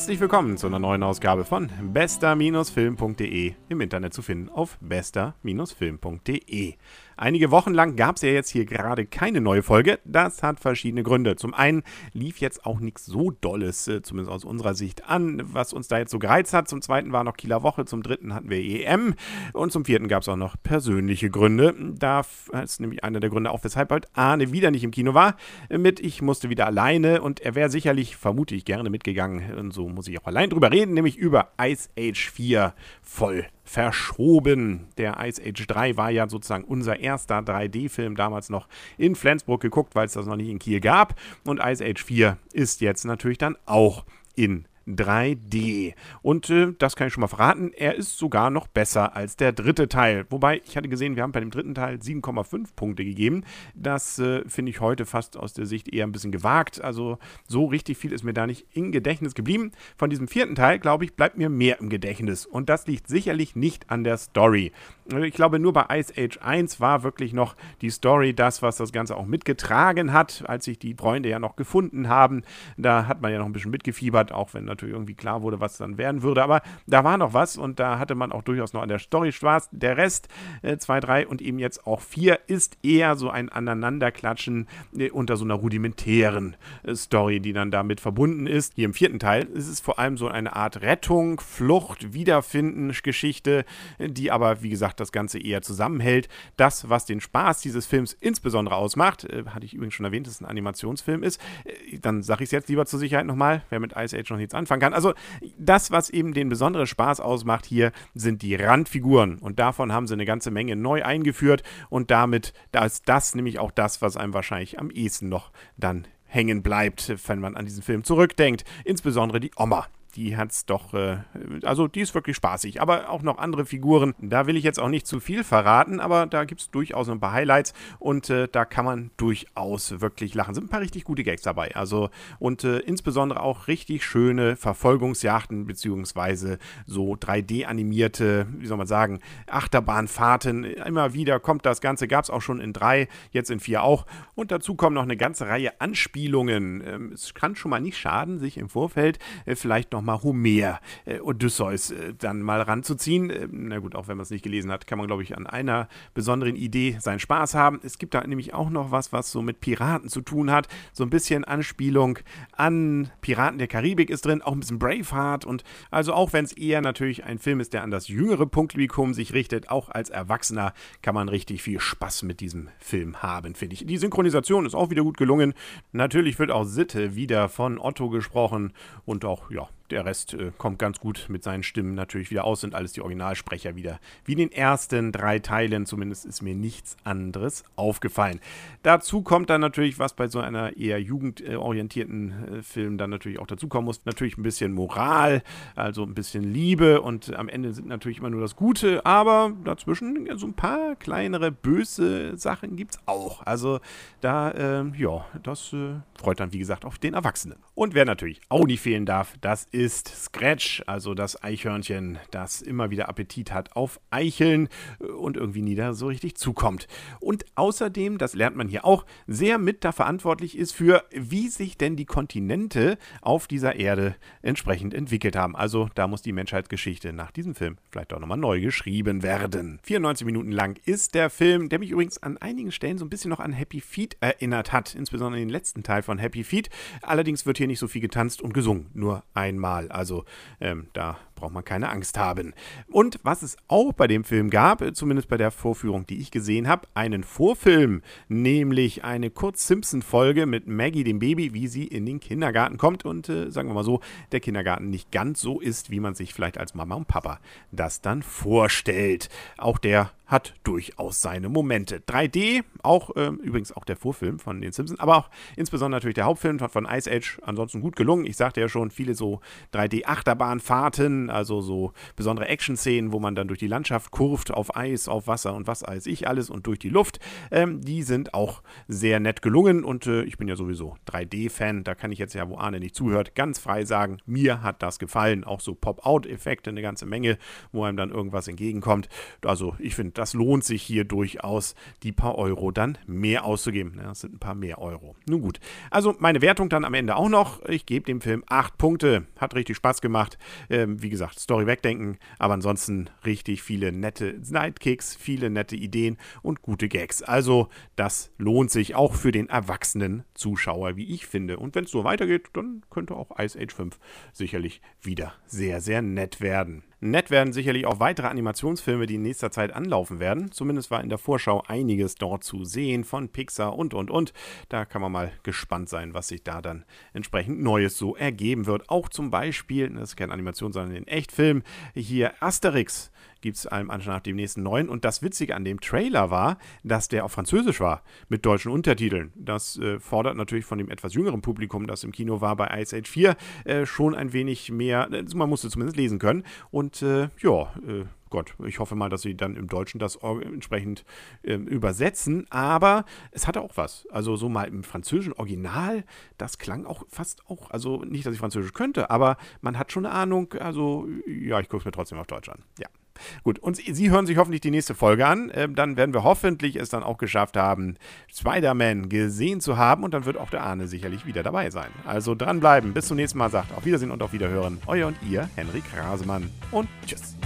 Herzlich willkommen zu einer neuen Ausgabe von bester-film.de im Internet zu finden auf bester-film.de. Einige Wochen lang gab es ja jetzt hier gerade keine neue Folge. Das hat verschiedene Gründe. Zum einen lief jetzt auch nichts so Dolles, äh, zumindest aus unserer Sicht, an, was uns da jetzt so gereizt hat. Zum zweiten war noch Kieler Woche, zum dritten hatten wir EM und zum vierten gab es auch noch persönliche Gründe. Da ist nämlich einer der Gründe auch, weshalb halt Arne wieder nicht im Kino war. Mit ich musste wieder alleine und er wäre sicherlich, vermute ich, gerne mitgegangen. Und so muss ich auch allein drüber reden, nämlich über Ice Age 4 voll verschoben. Der Ice Age 3 war ja sozusagen unser erster 3D-Film damals noch in Flensburg geguckt, weil es das noch nicht in Kiel gab. Und Ice Age 4 ist jetzt natürlich dann auch in 3D. Und äh, das kann ich schon mal verraten, er ist sogar noch besser als der dritte Teil. Wobei, ich hatte gesehen, wir haben bei dem dritten Teil 7,5 Punkte gegeben. Das äh, finde ich heute fast aus der Sicht eher ein bisschen gewagt. Also so richtig viel ist mir da nicht im Gedächtnis geblieben. Von diesem vierten Teil, glaube ich, bleibt mir mehr im Gedächtnis. Und das liegt sicherlich nicht an der Story. Ich glaube, nur bei Ice Age 1 war wirklich noch die Story das, was das Ganze auch mitgetragen hat, als sich die Freunde ja noch gefunden haben. Da hat man ja noch ein bisschen mitgefiebert, auch wenn natürlich irgendwie klar wurde, was dann werden würde. Aber da war noch was und da hatte man auch durchaus noch an der Story Spaß. Der Rest, 2, äh, 3 und eben jetzt auch 4, ist eher so ein Aneinanderklatschen äh, unter so einer rudimentären äh, Story, die dann damit verbunden ist. Hier im vierten Teil ist es vor allem so eine Art Rettung, Flucht, Wiederfinden Geschichte, die aber, wie gesagt, das Ganze eher zusammenhält. Das, was den Spaß dieses Films insbesondere ausmacht, hatte ich übrigens schon erwähnt, dass es ein Animationsfilm ist, dann sage ich es jetzt lieber zur Sicherheit nochmal, wer mit Ice Age noch nichts anfangen kann. Also das, was eben den besonderen Spaß ausmacht hier, sind die Randfiguren und davon haben sie eine ganze Menge neu eingeführt und damit da ist das nämlich auch das, was einem wahrscheinlich am ehesten noch dann hängen bleibt, wenn man an diesen Film zurückdenkt. Insbesondere die Oma die hat's doch, äh, also die ist wirklich spaßig. Aber auch noch andere Figuren. Da will ich jetzt auch nicht zu viel verraten, aber da gibt es durchaus ein paar Highlights und äh, da kann man durchaus wirklich lachen. Sind ein paar richtig gute Gags dabei. Also und äh, insbesondere auch richtig schöne Verfolgungsjachten beziehungsweise so 3D-animierte, wie soll man sagen, Achterbahnfahrten. Immer wieder kommt das Ganze, gab es auch schon in drei, jetzt in vier auch. Und dazu kommen noch eine ganze Reihe Anspielungen. Ähm, es kann schon mal nicht schaden, sich im Vorfeld äh, vielleicht noch nochmal Homer, äh, Odysseus äh, dann mal ranzuziehen. Äh, na gut, auch wenn man es nicht gelesen hat, kann man, glaube ich, an einer besonderen Idee seinen Spaß haben. Es gibt da nämlich auch noch was, was so mit Piraten zu tun hat. So ein bisschen Anspielung an Piraten der Karibik ist drin, auch ein bisschen Braveheart und also auch wenn es eher natürlich ein Film ist, der an das jüngere Publikum sich richtet, auch als Erwachsener kann man richtig viel Spaß mit diesem Film haben, finde ich. Die Synchronisation ist auch wieder gut gelungen. Natürlich wird auch Sitte wieder von Otto gesprochen und auch, ja, der Rest äh, kommt ganz gut mit seinen Stimmen natürlich wieder aus, sind alles die Originalsprecher wieder. Wie in den ersten drei Teilen, zumindest ist mir nichts anderes aufgefallen. Dazu kommt dann natürlich, was bei so einer eher jugendorientierten äh, Film dann natürlich auch dazukommen muss, natürlich ein bisschen Moral, also ein bisschen Liebe und am Ende sind natürlich immer nur das Gute, aber dazwischen so ein paar kleinere böse Sachen gibt es auch. Also da, äh, ja, das äh, freut dann wie gesagt auf den Erwachsenen. Und wer natürlich auch nicht fehlen darf, das ist ist Scratch, also das Eichhörnchen, das immer wieder Appetit hat auf Eicheln und irgendwie nie da so richtig zukommt. Und außerdem, das lernt man hier auch, sehr mit da verantwortlich ist für, wie sich denn die Kontinente auf dieser Erde entsprechend entwickelt haben. Also da muss die Menschheitsgeschichte nach diesem Film vielleicht auch nochmal neu geschrieben werden. 94 Minuten lang ist der Film, der mich übrigens an einigen Stellen so ein bisschen noch an Happy Feet erinnert hat, insbesondere den letzten Teil von Happy Feet. Allerdings wird hier nicht so viel getanzt und gesungen, nur einmal Mal. Also ähm, da braucht man keine Angst haben. Und was es auch bei dem Film gab, äh, zumindest bei der Vorführung, die ich gesehen habe, einen Vorfilm, nämlich eine Kurz-Simpson-Folge mit Maggie, dem Baby, wie sie in den Kindergarten kommt und äh, sagen wir mal so, der Kindergarten nicht ganz so ist, wie man sich vielleicht als Mama und Papa das dann vorstellt. Auch der hat durchaus seine Momente. 3D, auch äh, übrigens auch der Vorfilm von den Simpsons, aber auch insbesondere natürlich der Hauptfilm von Ice Age, ansonsten gut gelungen. Ich sagte ja schon, viele so 3D-Achterbahnfahrten, also so besondere Action-Szenen, wo man dann durch die Landschaft kurft, auf Eis, auf Wasser und was weiß ich alles und durch die Luft. Ähm, die sind auch sehr nett gelungen und äh, ich bin ja sowieso 3D-Fan, da kann ich jetzt ja, wo Arne nicht zuhört, ganz frei sagen, mir hat das gefallen. Auch so Pop-Out-Effekte, eine ganze Menge, wo einem dann irgendwas entgegenkommt. Also ich finde, das lohnt sich hier durchaus, die paar Euro dann mehr auszugeben. Ja, das sind ein paar mehr Euro. Nun gut. Also meine Wertung dann am Ende auch noch. Ich gebe dem Film 8 Punkte. Hat richtig Spaß gemacht. Ähm, wie gesagt, Story wegdenken, aber ansonsten richtig viele nette Sidekicks, viele nette Ideen und gute Gags. Also das lohnt sich auch für den erwachsenen Zuschauer, wie ich finde. Und wenn es so weitergeht, dann könnte auch Ice Age 5 sicherlich wieder sehr, sehr nett werden. Nett werden sicherlich auch weitere Animationsfilme, die in nächster Zeit anlaufen werden. Zumindest war in der Vorschau einiges dort zu sehen von Pixar und und und. Da kann man mal gespannt sein, was sich da dann entsprechend Neues so ergeben wird. Auch zum Beispiel, das ist keine Animation, sondern ein Echtfilm, hier Asterix gibt es einem Anschein nach dem nächsten neuen. Und das Witzige an dem Trailer war, dass der auf Französisch war, mit deutschen Untertiteln. Das äh, fordert natürlich von dem etwas jüngeren Publikum, das im Kino war bei Ice Age 4, äh, schon ein wenig mehr, also man musste zumindest lesen können. Und äh, ja, äh, Gott, ich hoffe mal, dass sie dann im Deutschen das entsprechend äh, übersetzen. Aber es hatte auch was. Also so mal im französischen Original, das klang auch fast auch, also nicht, dass ich Französisch könnte, aber man hat schon eine Ahnung. Also ja, ich gucke es mir trotzdem auf Deutsch an. Ja. Gut, und Sie hören sich hoffentlich die nächste Folge an. Ähm, dann werden wir hoffentlich es dann auch geschafft haben, Spider-Man gesehen zu haben. Und dann wird auch der Arne sicherlich wieder dabei sein. Also dranbleiben. Bis zum nächsten Mal. Sagt auf Wiedersehen und auf Wiederhören. Euer und ihr, Henrik Rasemann. Und tschüss.